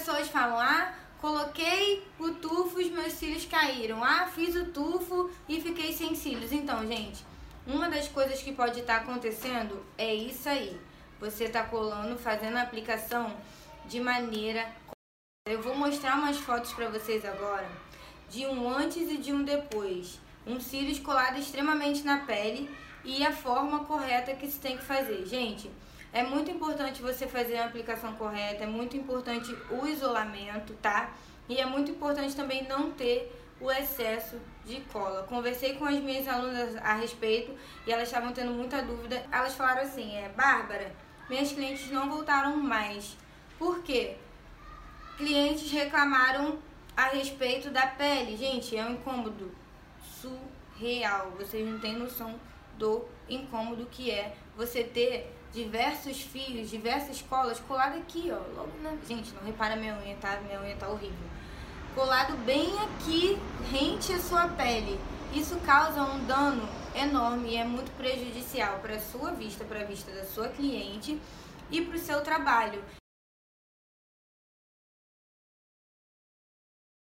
pessoas falam, ah, coloquei o tufo, os meus cílios caíram. Ah, fiz o tufo e fiquei sem cílios. Então, gente, uma das coisas que pode estar acontecendo é isso aí. Você está colando, fazendo a aplicação de maneira eu vou mostrar umas fotos para vocês agora de um antes e de um depois. Um cílios colado extremamente na pele e a forma correta que se tem que fazer. Gente, é muito importante você fazer a aplicação correta, é muito importante o isolamento, tá? E é muito importante também não ter o excesso de cola. Conversei com as minhas alunas a respeito e elas estavam tendo muita dúvida. Elas falaram assim: é, Bárbara, minhas clientes não voltaram mais. Por quê? Clientes reclamaram a respeito da pele. Gente, é um incômodo surreal. Vocês não têm noção do incômodo que é você ter diversos fios, diversas colas colado aqui, ó. Logo na... Gente, não repara minha unha, tá? Minha unha tá horrível. Colado bem aqui, rente à sua pele. Isso causa um dano enorme e é muito prejudicial para a sua vista, para a vista da sua cliente e para o seu trabalho.